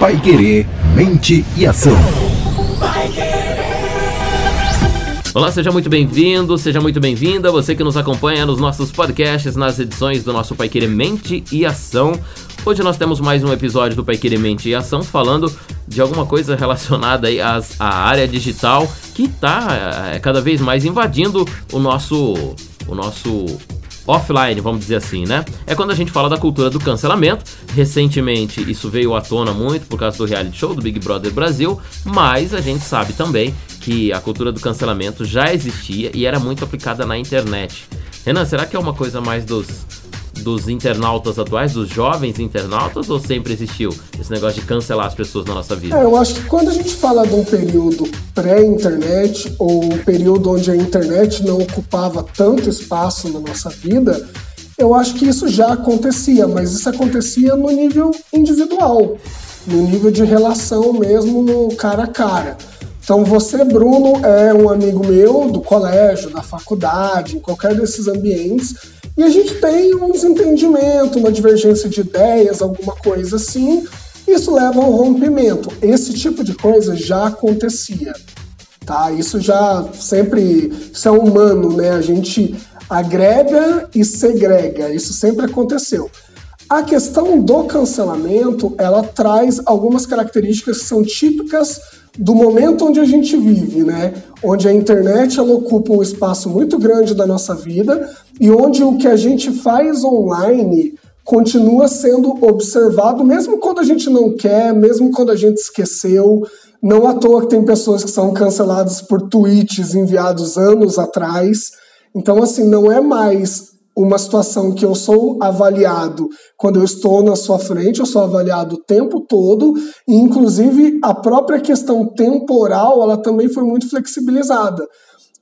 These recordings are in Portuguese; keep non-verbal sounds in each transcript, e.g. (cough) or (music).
Pai Querer, mente e ação. Olá, seja muito bem-vindo, seja muito bem-vinda, você que nos acompanha nos nossos podcasts, nas edições do nosso Pai Querer Mente e Ação. Hoje nós temos mais um episódio do Pai Querer Mente e Ação falando de alguma coisa relacionada aí às, à área digital que está é, cada vez mais invadindo o nosso, o nosso offline, vamos dizer assim, né? É quando a gente fala da cultura do cancelamento. Recentemente isso veio à tona muito por causa do reality show do Big Brother Brasil, mas a gente sabe também que a cultura do cancelamento já existia e era muito aplicada na internet. Renan, será que é uma coisa mais dos dos internautas atuais, dos jovens internautas, ou sempre existiu esse negócio de cancelar as pessoas na nossa vida? É, eu acho que quando a gente fala de um período pré-internet, ou um período onde a internet não ocupava tanto espaço na nossa vida, eu acho que isso já acontecia, mas isso acontecia no nível individual, no nível de relação mesmo no cara a cara. Então você, Bruno, é um amigo meu do colégio, da faculdade, em qualquer desses ambientes, e a gente tem um desentendimento, uma divergência de ideias, alguma coisa assim. Isso leva a um rompimento. Esse tipo de coisa já acontecia. Tá? Isso já sempre. Isso é humano, né? A gente agrega e segrega. Isso sempre aconteceu. A questão do cancelamento, ela traz algumas características que são típicas do momento onde a gente vive, né? Onde a internet ela ocupa um espaço muito grande da nossa vida e onde o que a gente faz online continua sendo observado, mesmo quando a gente não quer, mesmo quando a gente esqueceu. Não à toa que tem pessoas que são canceladas por tweets enviados anos atrás. Então, assim, não é mais uma situação que eu sou avaliado quando eu estou na sua frente, eu sou avaliado o tempo todo, e inclusive a própria questão temporal, ela também foi muito flexibilizada.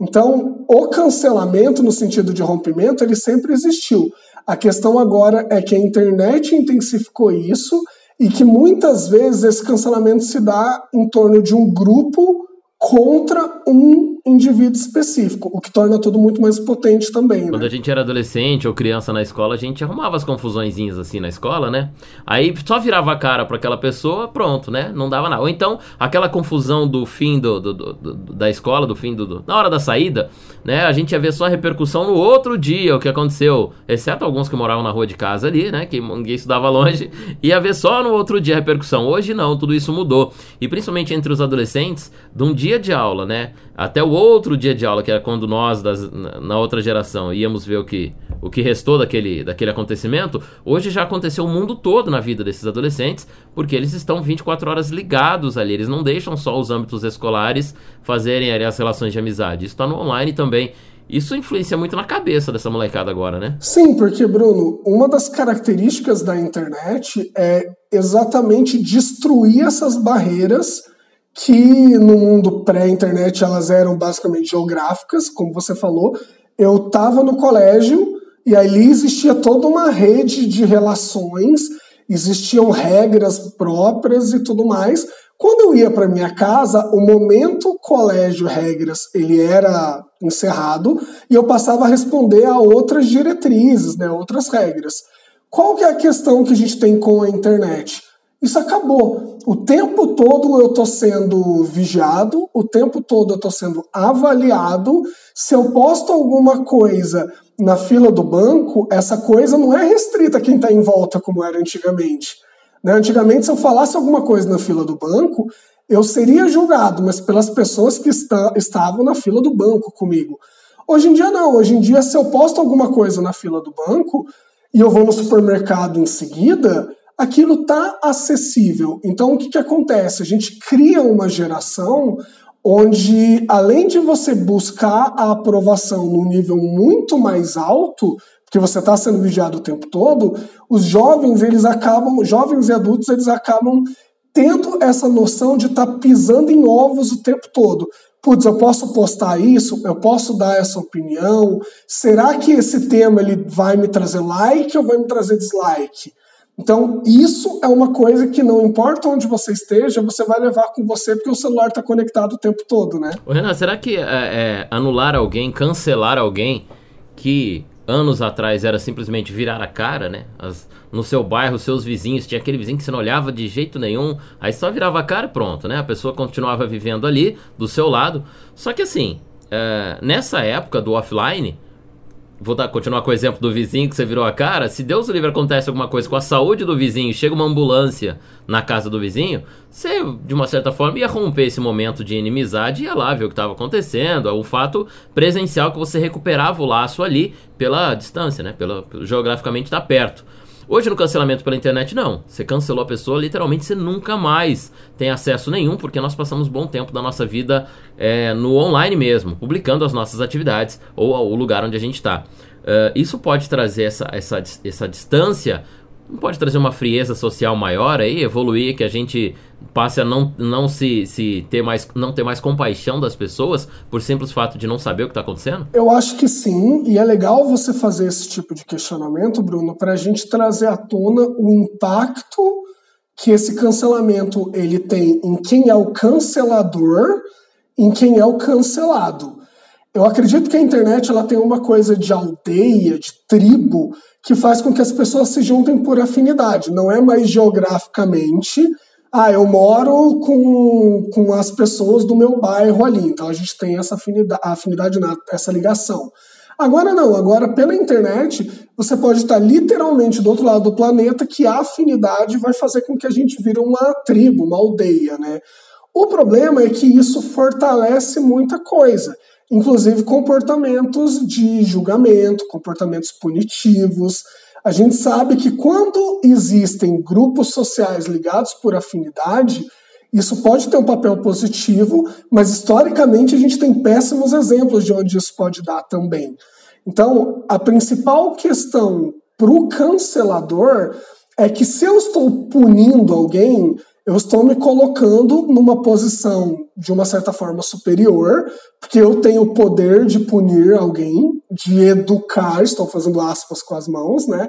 Então, o cancelamento no sentido de rompimento, ele sempre existiu. A questão agora é que a internet intensificou isso e que muitas vezes esse cancelamento se dá em torno de um grupo contra um indivíduo específico, o que torna tudo muito mais potente também. Né? Quando a gente era adolescente ou criança na escola, a gente arrumava as confusõezinhas assim na escola, né? Aí só virava a cara para aquela pessoa, pronto, né? Não dava nada. Ou então, aquela confusão do fim do, do, do, do da escola, do fim do, Na hora da saída, né? A gente ia ver só a repercussão no outro dia, o que aconteceu. Exceto alguns que moravam na rua de casa ali, né? Que ninguém estudava longe. (laughs) Ia ver só no outro dia a repercussão. Hoje não, tudo isso mudou. E principalmente entre os adolescentes, de um dia de aula, né? Até o outro dia de aula, que era quando nós, das, na outra geração, íamos ver o que, o que restou daquele, daquele acontecimento, hoje já aconteceu o mundo todo na vida desses adolescentes, porque eles estão 24 horas ligados ali, eles não deixam só os âmbitos escolares fazerem ali, as relações de amizade. Isso está no online também. Isso influencia muito na cabeça dessa molecada agora, né? Sim, porque, Bruno, uma das características da internet é exatamente destruir essas barreiras que no mundo pré-internet elas eram basicamente geográficas, como você falou. Eu estava no colégio e ali existia toda uma rede de relações, existiam regras próprias e tudo mais. Quando eu ia para minha casa, o momento colégio regras ele era encerrado e eu passava a responder a outras diretrizes, né, outras regras. Qual que é a questão que a gente tem com a internet? Isso acabou. O tempo todo eu estou sendo vigiado, o tempo todo eu estou sendo avaliado. Se eu posto alguma coisa na fila do banco, essa coisa não é restrita a quem está em volta, como era antigamente. Né? Antigamente, se eu falasse alguma coisa na fila do banco, eu seria julgado, mas pelas pessoas que está, estavam na fila do banco comigo. Hoje em dia, não. Hoje em dia, se eu posto alguma coisa na fila do banco e eu vou no supermercado em seguida, aquilo está acessível. Então, o que, que acontece? A gente cria uma geração onde, além de você buscar a aprovação num nível muito mais alto, porque você está sendo vigiado o tempo todo, os jovens, eles acabam, jovens e adultos, eles acabam tendo essa noção de estar tá pisando em ovos o tempo todo. Putz, eu posso postar isso? Eu posso dar essa opinião? Será que esse tema ele vai me trazer like ou vai me trazer dislike? Então, isso é uma coisa que não importa onde você esteja, você vai levar com você porque o celular está conectado o tempo todo, né? Ô Renan, será que é, é, anular alguém, cancelar alguém que anos atrás era simplesmente virar a cara, né? As, no seu bairro, seus vizinhos, tinha aquele vizinho que você não olhava de jeito nenhum, aí só virava a cara e pronto, né? A pessoa continuava vivendo ali, do seu lado. Só que assim, é, nessa época do offline, vou dar, continuar com o exemplo do vizinho que você virou a cara. Se Deus o livre acontece alguma coisa com a saúde do vizinho, chega uma ambulância na casa do vizinho, você, de uma certa forma, ia romper esse momento de inimizade e ia lá ver o que estava acontecendo. É um fato presencial que você recuperava o laço ali pela distância, né? Pela, geograficamente está perto. Hoje no cancelamento pela internet, não. Você cancelou a pessoa, literalmente você nunca mais tem acesso nenhum, porque nós passamos bom tempo da nossa vida é, no online mesmo, publicando as nossas atividades ou o lugar onde a gente está. Uh, isso pode trazer essa, essa, essa distância não pode trazer uma frieza social maior aí, evoluir, que a gente passe a não, não se, se ter mais não ter mais compaixão das pessoas por simples fato de não saber o que está acontecendo? Eu acho que sim, e é legal você fazer esse tipo de questionamento, Bruno, para a gente trazer à tona o impacto que esse cancelamento ele tem em quem é o cancelador, em quem é o cancelado. Eu acredito que a internet ela tem uma coisa de aldeia, de tribo, que faz com que as pessoas se juntem por afinidade. Não é mais geograficamente. Ah, eu moro com, com as pessoas do meu bairro ali. Então a gente tem essa afinidade, afinidade essa ligação. Agora não, agora pela internet você pode estar literalmente do outro lado do planeta que a afinidade vai fazer com que a gente vire uma tribo, uma aldeia, né? O problema é que isso fortalece muita coisa inclusive comportamentos de julgamento, comportamentos punitivos. A gente sabe que quando existem grupos sociais ligados por afinidade, isso pode ter um papel positivo, mas historicamente a gente tem péssimos exemplos de onde isso pode dar também. Então, a principal questão para o cancelador é que se eu estou punindo alguém, eu estou me colocando numa posição de uma certa forma superior, porque eu tenho o poder de punir alguém, de educar, estou fazendo aspas com as mãos, né?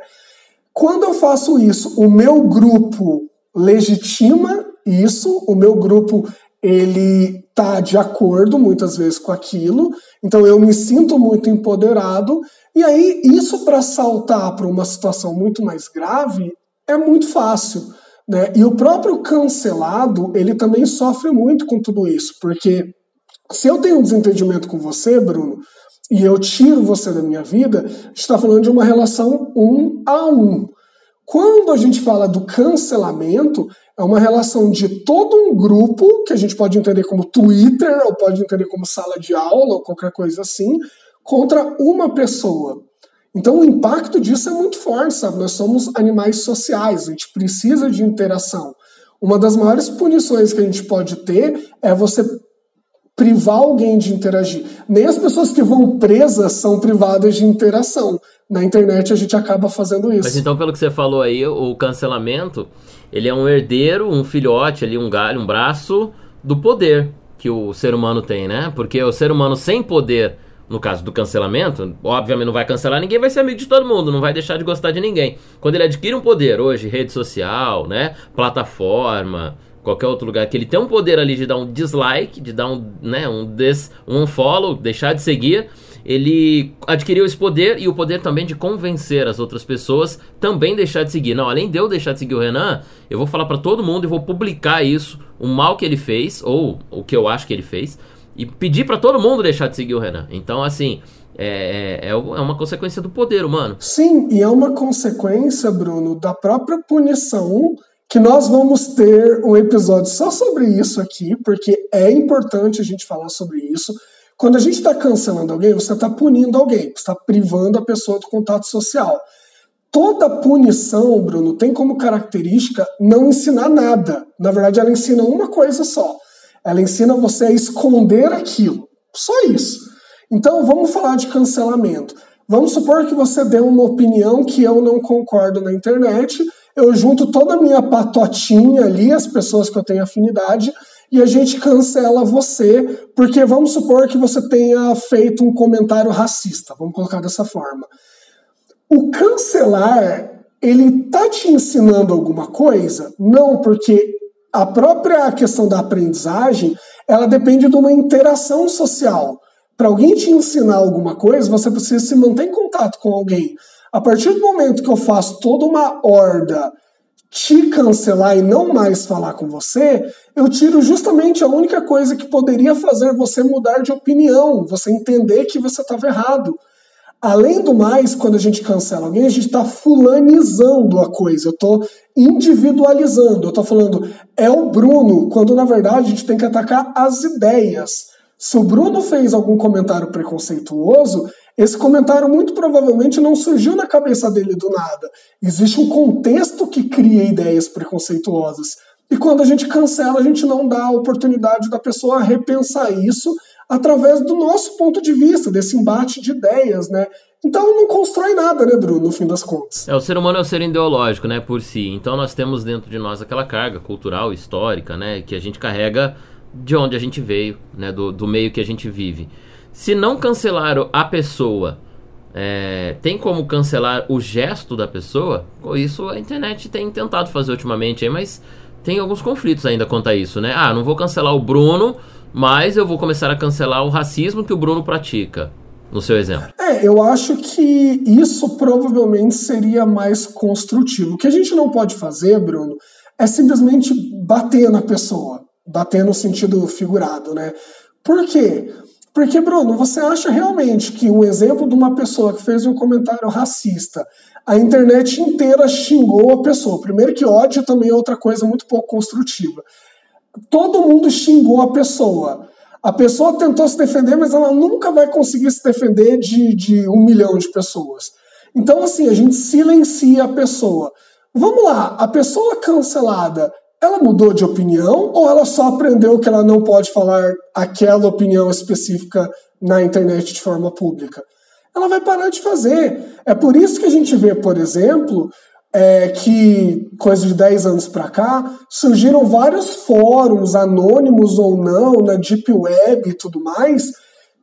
Quando eu faço isso, o meu grupo legitima isso, o meu grupo ele tá de acordo muitas vezes com aquilo, então eu me sinto muito empoderado, e aí isso para saltar para uma situação muito mais grave é muito fácil né? E o próprio cancelado, ele também sofre muito com tudo isso, porque se eu tenho um desentendimento com você, Bruno, e eu tiro você da minha vida, está falando de uma relação um a um. Quando a gente fala do cancelamento, é uma relação de todo um grupo, que a gente pode entender como Twitter, ou pode entender como sala de aula, ou qualquer coisa assim, contra uma pessoa. Então o impacto disso é muito forte, sabe? Nós somos animais sociais, a gente precisa de interação. Uma das maiores punições que a gente pode ter é você privar alguém de interagir. Nem as pessoas que vão presas são privadas de interação. Na internet a gente acaba fazendo isso. Mas então, pelo que você falou aí, o cancelamento, ele é um herdeiro, um filhote ali, um galho, um braço do poder que o ser humano tem, né? Porque o ser humano sem poder no caso do cancelamento, obviamente não vai cancelar ninguém, vai ser amigo de todo mundo, não vai deixar de gostar de ninguém. Quando ele adquire um poder hoje, rede social, né, plataforma, qualquer outro lugar, que ele tem um poder ali de dar um dislike, de dar um, né, um des, um follow, deixar de seguir, ele adquiriu esse poder e o poder também de convencer as outras pessoas também deixar de seguir. Não, além de eu deixar de seguir o Renan, eu vou falar para todo mundo e vou publicar isso, o mal que ele fez ou o que eu acho que ele fez e pedir para todo mundo deixar de seguir o Renan. Então, assim, é, é, é, é uma consequência do poder humano. Sim, e é uma consequência, Bruno, da própria punição que nós vamos ter um episódio só sobre isso aqui, porque é importante a gente falar sobre isso. Quando a gente está cancelando alguém, você está punindo alguém, você está privando a pessoa do contato social. Toda punição, Bruno, tem como característica não ensinar nada. Na verdade, ela ensina uma coisa só ela ensina você a esconder aquilo. Só isso. Então vamos falar de cancelamento. Vamos supor que você deu uma opinião que eu não concordo na internet. Eu junto toda a minha patotinha ali, as pessoas que eu tenho afinidade, e a gente cancela você, porque vamos supor que você tenha feito um comentário racista. Vamos colocar dessa forma. O cancelar, ele tá te ensinando alguma coisa? Não, porque a própria questão da aprendizagem, ela depende de uma interação social. Para alguém te ensinar alguma coisa, você precisa se manter em contato com alguém. A partir do momento que eu faço toda uma horda te cancelar e não mais falar com você, eu tiro justamente a única coisa que poderia fazer você mudar de opinião, você entender que você estava errado. Além do mais, quando a gente cancela alguém, a gente está fulanizando a coisa, eu estou individualizando, eu estou falando é o Bruno, quando na verdade a gente tem que atacar as ideias. Se o Bruno fez algum comentário preconceituoso, esse comentário muito provavelmente não surgiu na cabeça dele do nada. Existe um contexto que cria ideias preconceituosas. E quando a gente cancela, a gente não dá a oportunidade da pessoa repensar isso através do nosso ponto de vista, desse embate de ideias, né? Então não constrói nada, né, Bruno, no fim das contas. É, o ser humano é um ser ideológico, né, por si. Então nós temos dentro de nós aquela carga cultural, histórica, né, que a gente carrega de onde a gente veio, né, do, do meio que a gente vive. Se não cancelaram a pessoa, é, tem como cancelar o gesto da pessoa? Isso a internet tem tentado fazer ultimamente, mas tem alguns conflitos ainda quanto a isso, né? Ah, não vou cancelar o Bruno, mas eu vou começar a cancelar o racismo que o Bruno pratica. No seu exemplo. É, eu acho que isso provavelmente seria mais construtivo. O que a gente não pode fazer, Bruno, é simplesmente bater na pessoa bater no sentido figurado, né? Por quê? Porque, Bruno, você acha realmente que um exemplo de uma pessoa que fez um comentário racista, a internet inteira xingou a pessoa? Primeiro que ódio também é outra coisa muito pouco construtiva. Todo mundo xingou a pessoa. A pessoa tentou se defender, mas ela nunca vai conseguir se defender de, de um milhão de pessoas. Então, assim, a gente silencia a pessoa. Vamos lá, a pessoa cancelada, ela mudou de opinião ou ela só aprendeu que ela não pode falar aquela opinião específica na internet de forma pública? Ela vai parar de fazer. É por isso que a gente vê, por exemplo, é, que coisa de 10 anos para cá surgiram vários fóruns, anônimos ou não, na Deep Web e tudo mais,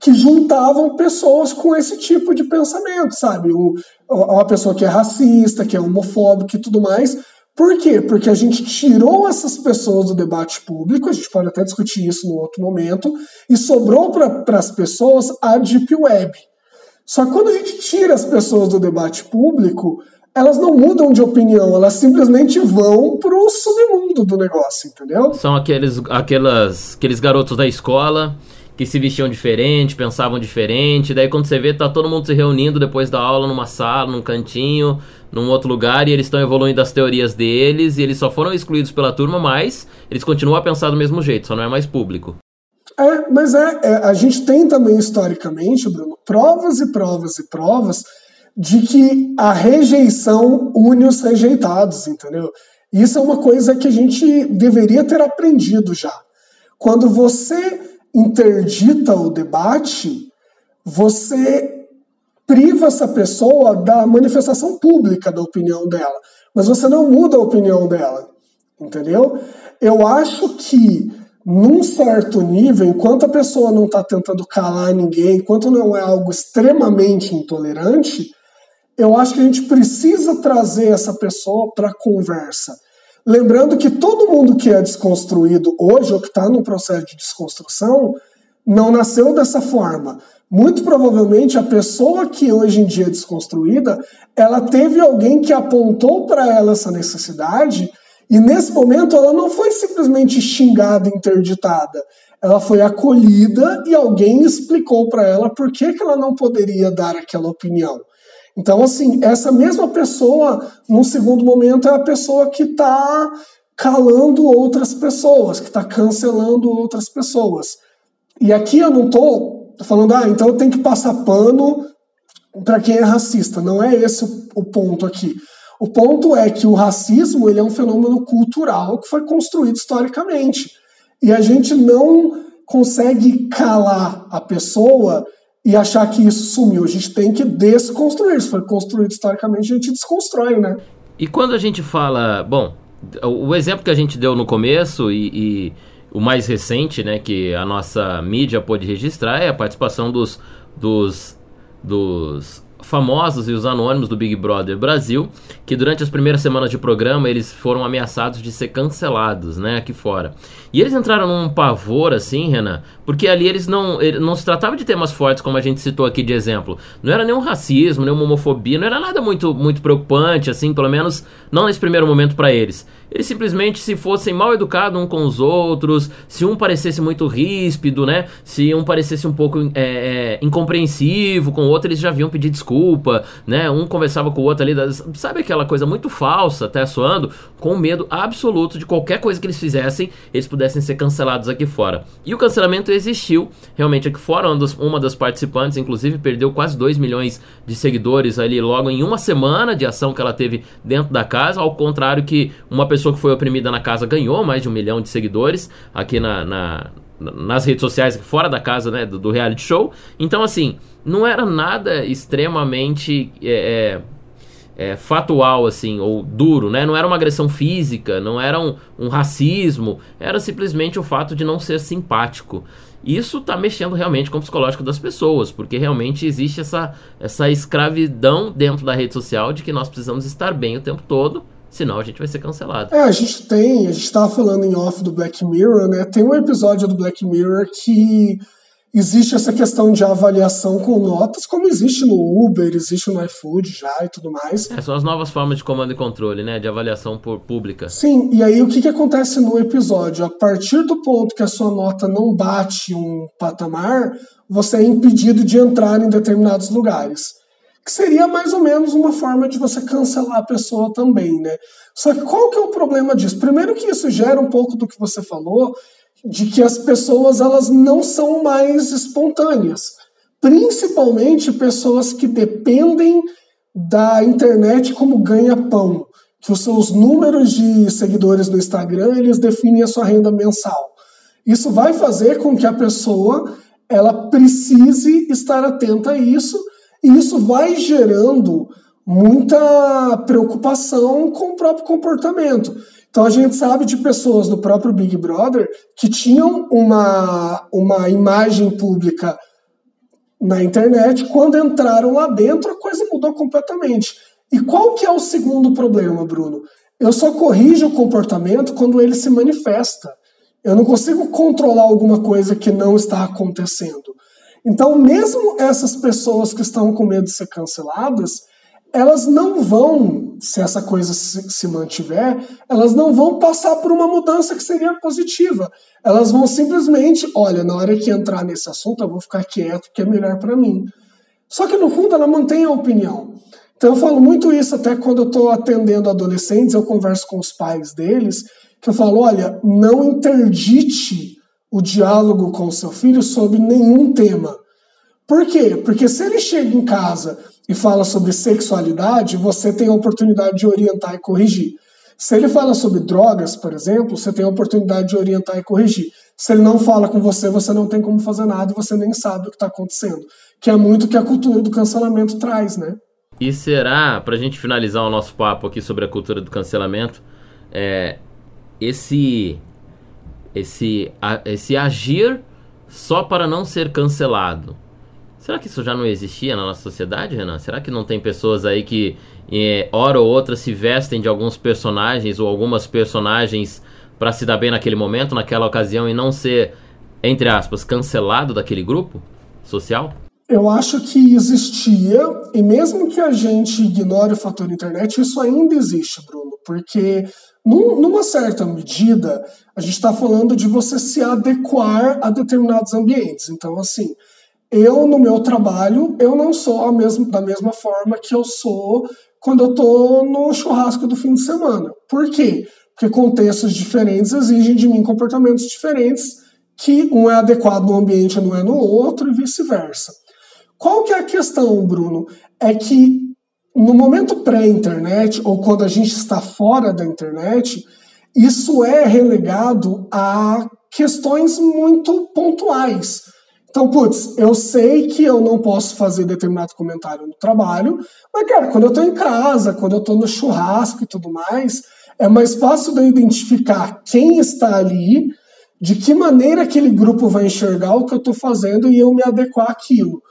que juntavam pessoas com esse tipo de pensamento, sabe? uma pessoa que é racista, que é homofóbica e tudo mais, por quê? Porque a gente tirou essas pessoas do debate público, a gente pode até discutir isso no outro momento, e sobrou para as pessoas a Deep Web. Só que quando a gente tira as pessoas do debate público, elas não mudam de opinião, elas simplesmente vão pro submundo do negócio, entendeu? São aqueles, aquelas, aqueles garotos da escola que se vestiam diferente, pensavam diferente. Daí quando você vê, tá todo mundo se reunindo depois da aula numa sala, num cantinho, num outro lugar, e eles estão evoluindo as teorias deles, e eles só foram excluídos pela turma, mas eles continuam a pensar do mesmo jeito, só não é mais público. É, mas é, é a gente tem também historicamente, Bruno, provas e provas e provas de que a rejeição une os rejeitados, entendeu? Isso é uma coisa que a gente deveria ter aprendido já. Quando você interdita o debate, você priva essa pessoa da manifestação pública da opinião dela, mas você não muda a opinião dela, entendeu? Eu acho que num certo nível, enquanto a pessoa não está tentando calar ninguém, enquanto não é algo extremamente intolerante, eu acho que a gente precisa trazer essa pessoa para a conversa. Lembrando que todo mundo que é desconstruído hoje, ou que está no processo de desconstrução, não nasceu dessa forma. Muito provavelmente a pessoa que hoje em dia é desconstruída, ela teve alguém que apontou para ela essa necessidade e nesse momento ela não foi simplesmente xingada, interditada. Ela foi acolhida e alguém explicou para ela por que, que ela não poderia dar aquela opinião. Então, assim, essa mesma pessoa, num segundo momento, é a pessoa que está calando outras pessoas, que está cancelando outras pessoas. E aqui eu não estou falando, ah, então eu tenho que passar pano para quem é racista. Não é esse o ponto aqui. O ponto é que o racismo ele é um fenômeno cultural que foi construído historicamente. E a gente não consegue calar a pessoa e achar que isso sumiu. A gente tem que desconstruir. Isso foi construído historicamente, a gente desconstrói, né? E quando a gente fala. Bom, o exemplo que a gente deu no começo e, e o mais recente, né, que a nossa mídia pôde registrar é a participação dos, dos, dos famosos e os anônimos do Big Brother Brasil, que durante as primeiras semanas de programa eles foram ameaçados de ser cancelados, né, aqui fora. E eles entraram num pavor assim, Renan, porque ali eles não, não se tratava de temas fortes como a gente citou aqui de exemplo. Não era nenhum racismo, nenhuma homofobia, não era nada muito muito preocupante assim, pelo menos não nesse primeiro momento para eles. Eles simplesmente se fossem mal educados um com os outros, se um parecesse muito ríspido, né, se um parecesse um pouco é, é, incompreensivo com o outro, eles já vinham pedir desculpa, né? Um conversava com o outro ali, sabe aquela coisa muito falsa, até soando, com medo absoluto de qualquer coisa que eles fizessem, eles pudessem ser cancelados aqui fora. E o cancelamento existiu realmente aqui fora, uma, dos, uma das participantes, inclusive, perdeu quase 2 milhões de seguidores ali logo em uma semana de ação que ela teve dentro da casa, ao contrário que uma pessoa que foi oprimida na casa ganhou mais de um milhão de seguidores aqui na, na nas redes sociais fora da casa né, do, do, reality show. Então, assim, não era nada extremamente é, é, é, fatual, assim, ou duro, né? Não era uma agressão física, não era um, um racismo, era simplesmente o fato de não ser simpático. Isso está mexendo realmente com o psicológico das pessoas, porque realmente existe essa, essa escravidão dentro da rede social de que nós precisamos estar bem o tempo todo senão a gente vai ser cancelado. É, a gente tem, a gente estava falando em off do Black Mirror, né? Tem um episódio do Black Mirror que existe essa questão de avaliação com notas, como existe no Uber, existe no iFood já e tudo mais. É, são as novas formas de comando e controle, né? De avaliação por pública. Sim, e aí o que, que acontece no episódio? A partir do ponto que a sua nota não bate um patamar, você é impedido de entrar em determinados lugares que seria mais ou menos uma forma de você cancelar a pessoa também, né? Só que qual que é o problema disso? Primeiro que isso gera um pouco do que você falou, de que as pessoas elas não são mais espontâneas, principalmente pessoas que dependem da internet como ganha-pão, que os seus números de seguidores no Instagram, eles definem a sua renda mensal. Isso vai fazer com que a pessoa ela precise estar atenta a isso e isso vai gerando muita preocupação com o próprio comportamento. Então a gente sabe de pessoas do próprio Big Brother que tinham uma, uma imagem pública na internet, quando entraram lá dentro a coisa mudou completamente. E qual que é o segundo problema, Bruno? Eu só corrijo o comportamento quando ele se manifesta. Eu não consigo controlar alguma coisa que não está acontecendo. Então, mesmo essas pessoas que estão com medo de ser canceladas, elas não vão, se essa coisa se, se, mantiver, elas não vão passar por uma mudança que seria positiva. Elas vão simplesmente, olha, na hora que entrar nesse assunto, eu vou ficar quieto, que é melhor para mim. Só que no fundo ela mantém a opinião. Então eu falo muito isso até quando eu estou atendendo adolescentes, eu converso com os pais deles, que eu falo, olha, não interdite o diálogo com o seu filho sobre nenhum tema. Por quê? Porque se ele chega em casa e fala sobre sexualidade, você tem a oportunidade de orientar e corrigir. Se ele fala sobre drogas, por exemplo, você tem a oportunidade de orientar e corrigir. Se ele não fala com você, você não tem como fazer nada e você nem sabe o que está acontecendo. Que é muito que a cultura do cancelamento traz, né? E será, para a gente finalizar o nosso papo aqui sobre a cultura do cancelamento, é, esse esse, a, esse agir só para não ser cancelado. Será que isso já não existia na nossa sociedade, Renan? Será que não tem pessoas aí que, é, hora ou outra, se vestem de alguns personagens ou algumas personagens para se dar bem naquele momento, naquela ocasião e não ser, entre aspas, cancelado daquele grupo social? Eu acho que existia, e mesmo que a gente ignore o fator internet, isso ainda existe, Bruno, porque num, numa certa medida, a gente está falando de você se adequar a determinados ambientes. Então, assim, eu no meu trabalho, eu não sou mesma, da mesma forma que eu sou quando eu estou no churrasco do fim de semana. Por quê? Porque contextos diferentes exigem de mim comportamentos diferentes, que um é adequado no ambiente e não é no outro, e vice-versa. Qual que é a questão, Bruno? É que no momento pré-internet, ou quando a gente está fora da internet, isso é relegado a questões muito pontuais. Então, putz, eu sei que eu não posso fazer determinado comentário no trabalho, mas, cara, quando eu estou em casa, quando eu estou no churrasco e tudo mais, é mais fácil de eu identificar quem está ali, de que maneira aquele grupo vai enxergar o que eu estou fazendo e eu me adequar àquilo.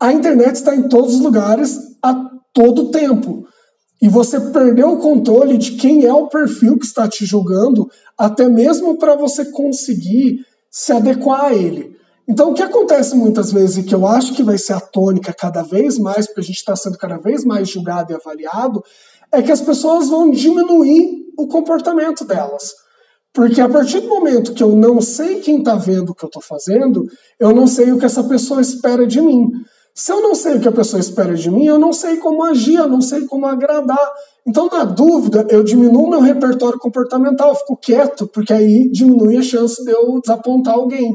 A internet está em todos os lugares a todo tempo. E você perdeu o controle de quem é o perfil que está te julgando, até mesmo para você conseguir se adequar a ele. Então, o que acontece muitas vezes, e que eu acho que vai ser a tônica cada vez mais, porque a gente está sendo cada vez mais julgado e avaliado, é que as pessoas vão diminuir o comportamento delas. Porque a partir do momento que eu não sei quem está vendo o que eu estou fazendo, eu não sei o que essa pessoa espera de mim. Se eu não sei o que a pessoa espera de mim, eu não sei como agir, eu não sei como agradar. Então, na dúvida, eu diminuo meu repertório comportamental, fico quieto, porque aí diminui a chance de eu desapontar alguém.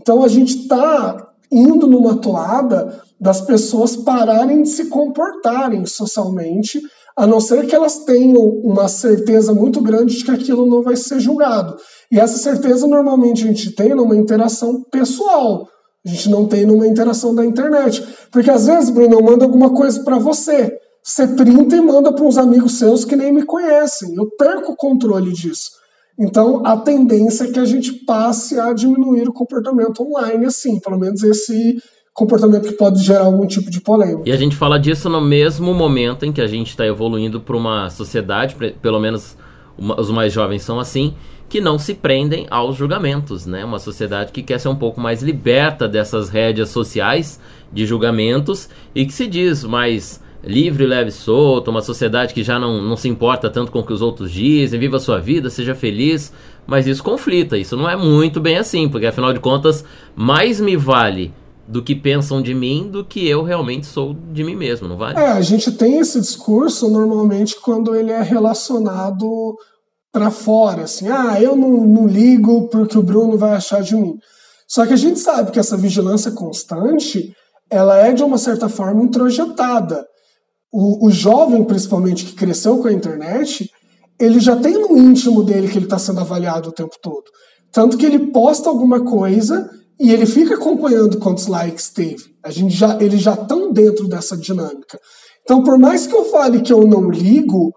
Então, a gente está indo numa toada das pessoas pararem de se comportarem socialmente, a não ser que elas tenham uma certeza muito grande de que aquilo não vai ser julgado. E essa certeza normalmente a gente tem numa interação pessoal. A gente não tem numa interação da internet. Porque às vezes, Bruno, eu mando alguma coisa para você. Você printa e manda para uns amigos seus que nem me conhecem. Eu perco o controle disso. Então, a tendência é que a gente passe a diminuir o comportamento online, assim, pelo menos esse comportamento que pode gerar algum tipo de polêmica. E a gente fala disso no mesmo momento em que a gente está evoluindo para uma sociedade, pelo menos os mais jovens são assim, que não se prendem aos julgamentos, né? Uma sociedade que quer ser um pouco mais liberta dessas rédeas sociais de julgamentos e que se diz mais livre, leve, solto, uma sociedade que já não, não se importa tanto com o que os outros dizem, viva a sua vida, seja feliz, mas isso conflita, isso não é muito bem assim, porque afinal de contas, mais me vale do que pensam de mim do que eu realmente sou de mim mesmo, não vale? É, a gente tem esse discurso normalmente quando ele é relacionado para fora, assim, ah, eu não, não ligo porque o Bruno vai achar de mim. Só que a gente sabe que essa vigilância constante, ela é de uma certa forma introjetada. O, o jovem, principalmente, que cresceu com a internet, ele já tem no íntimo dele que ele está sendo avaliado o tempo todo. Tanto que ele posta alguma coisa e ele fica acompanhando quantos likes teve. A gente já, eles já estão dentro dessa dinâmica. Então, por mais que eu fale que eu não ligo,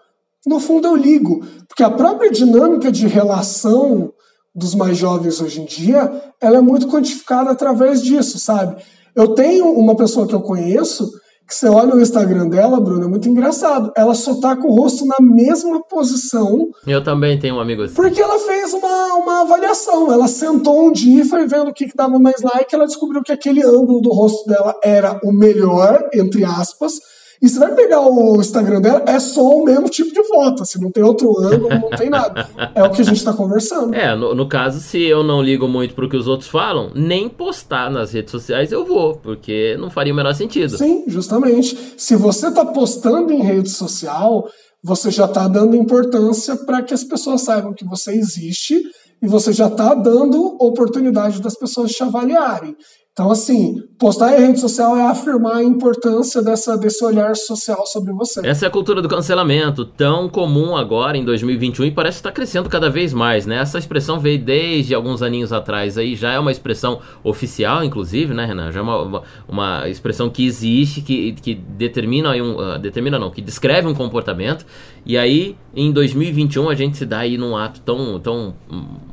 no fundo eu ligo, porque a própria dinâmica de relação dos mais jovens hoje em dia, ela é muito quantificada através disso, sabe? Eu tenho uma pessoa que eu conheço que você olha o Instagram dela, Bruno, é muito engraçado. Ela só tá com o rosto na mesma posição. Eu também tenho um amigo assim. Porque ela fez uma, uma avaliação. Ela sentou um dia e foi vendo o que, que dava mais like. Ela descobriu que aquele ângulo do rosto dela era o melhor, entre aspas e você vai pegar o Instagram dela, é só o mesmo tipo de foto. Se assim, não tem outro ângulo, não tem nada. É o que a gente está conversando. É, no, no, caso, se eu não ligo muito pro que os outros falam, nem postar nas redes sociais eu vou, porque não faria o menor sentido. Sim, justamente. Se você tá postando em rede social, você já tá dando importância para que as pessoas saibam que você existe e você já está dando oportunidade das pessoas te avaliarem. Então, assim, postar em rede social é afirmar a importância dessa, desse olhar social sobre você. Essa é a cultura do cancelamento, tão comum agora em 2021 e parece estar crescendo cada vez mais, né? Essa expressão veio desde alguns aninhos atrás aí, já é uma expressão oficial, inclusive, né, Renan? Já é uma, uma, uma expressão que existe, que, que determina aí um. Uh, determina não, que descreve um comportamento. E aí, em 2021, a gente se dá aí num ato tão, tão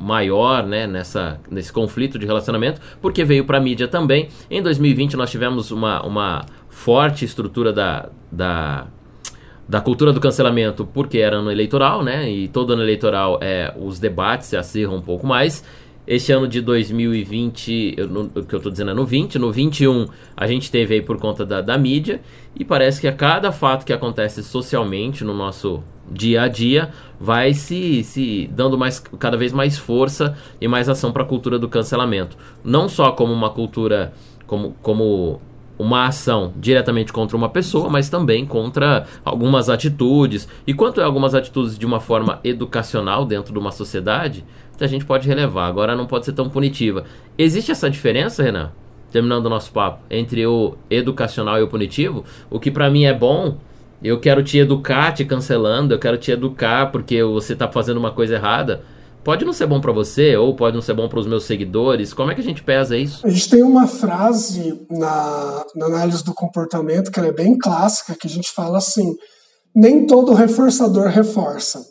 maior, né, nessa, nesse conflito de relacionamento, porque veio pra mídia também. Em 2020 nós tivemos uma, uma forte estrutura da, da, da cultura do cancelamento, porque era ano eleitoral, né? E todo ano eleitoral é, os debates se acirram um pouco mais. Este ano de 2020, o que eu estou dizendo é no 20, no 21 a gente teve aí por conta da, da mídia, e parece que a cada fato que acontece socialmente no nosso dia a dia vai se, se dando mais, cada vez mais força e mais ação para a cultura do cancelamento. Não só como uma cultura, como, como uma ação diretamente contra uma pessoa, mas também contra algumas atitudes. E quanto é algumas atitudes de uma forma educacional dentro de uma sociedade, a gente pode relevar. Agora não pode ser tão punitiva. Existe essa diferença, Renan? Terminando o nosso papo, entre o educacional e o punitivo, o que para mim é bom eu quero te educar te cancelando, eu quero te educar porque você está fazendo uma coisa errada. Pode não ser bom para você ou pode não ser bom para os meus seguidores. Como é que a gente pesa isso? A gente tem uma frase na, na análise do comportamento que é bem clássica, que a gente fala assim: nem todo reforçador reforça. O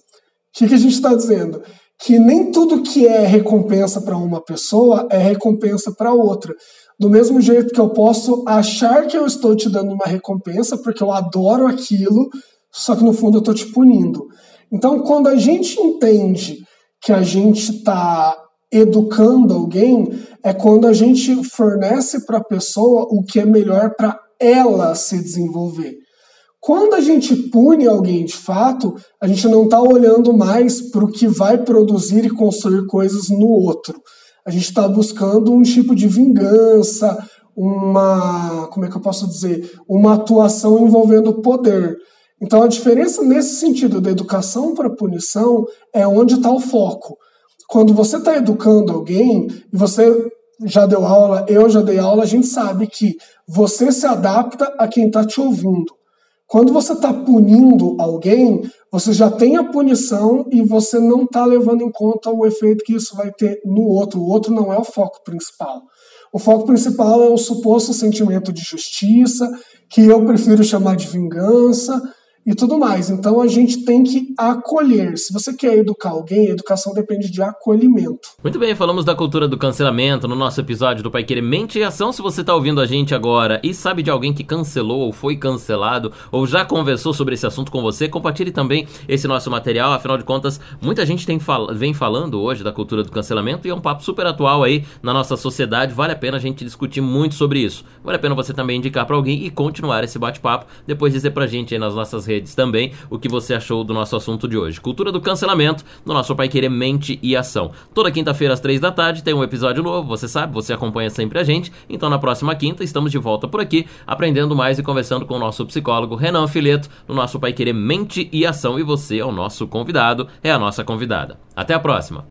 que, que a gente está dizendo? Que nem tudo que é recompensa para uma pessoa é recompensa para outra. Do mesmo jeito que eu posso achar que eu estou te dando uma recompensa porque eu adoro aquilo, só que no fundo eu estou te punindo. Então, quando a gente entende que a gente está educando alguém, é quando a gente fornece para a pessoa o que é melhor para ela se desenvolver. Quando a gente pune alguém de fato, a gente não está olhando mais para o que vai produzir e construir coisas no outro. A gente está buscando um tipo de vingança, uma, como é que eu posso dizer, uma atuação envolvendo poder. Então a diferença nesse sentido da educação para punição é onde está o foco. Quando você está educando alguém e você já deu aula, eu já dei aula, a gente sabe que você se adapta a quem está te ouvindo. Quando você está punindo alguém, você já tem a punição e você não está levando em conta o efeito que isso vai ter no outro. O outro não é o foco principal. O foco principal é o suposto sentimento de justiça, que eu prefiro chamar de vingança, e tudo mais. Então a gente tem que acolher. Se você quer educar alguém, a educação depende de acolhimento. Muito bem, falamos da cultura do cancelamento no nosso episódio do Pai Querer Mente e Ação. Se você está ouvindo a gente agora e sabe de alguém que cancelou ou foi cancelado ou já conversou sobre esse assunto com você, compartilhe também esse nosso material. Afinal de contas, muita gente tem fal vem falando hoje da cultura do cancelamento e é um papo super atual aí na nossa sociedade. Vale a pena a gente discutir muito sobre isso. Vale a pena você também indicar para alguém e continuar esse bate-papo. Depois dizer pra gente aí nas nossas redes redes também o que você achou do nosso assunto de hoje. Cultura do cancelamento no nosso Pai Querer Mente e Ação. Toda quinta-feira às três da tarde tem um episódio novo, você sabe, você acompanha sempre a gente. Então na próxima quinta estamos de volta por aqui, aprendendo mais e conversando com o nosso psicólogo Renan Fileto no nosso Pai Querer Mente e Ação. E você é o nosso convidado, é a nossa convidada. Até a próxima.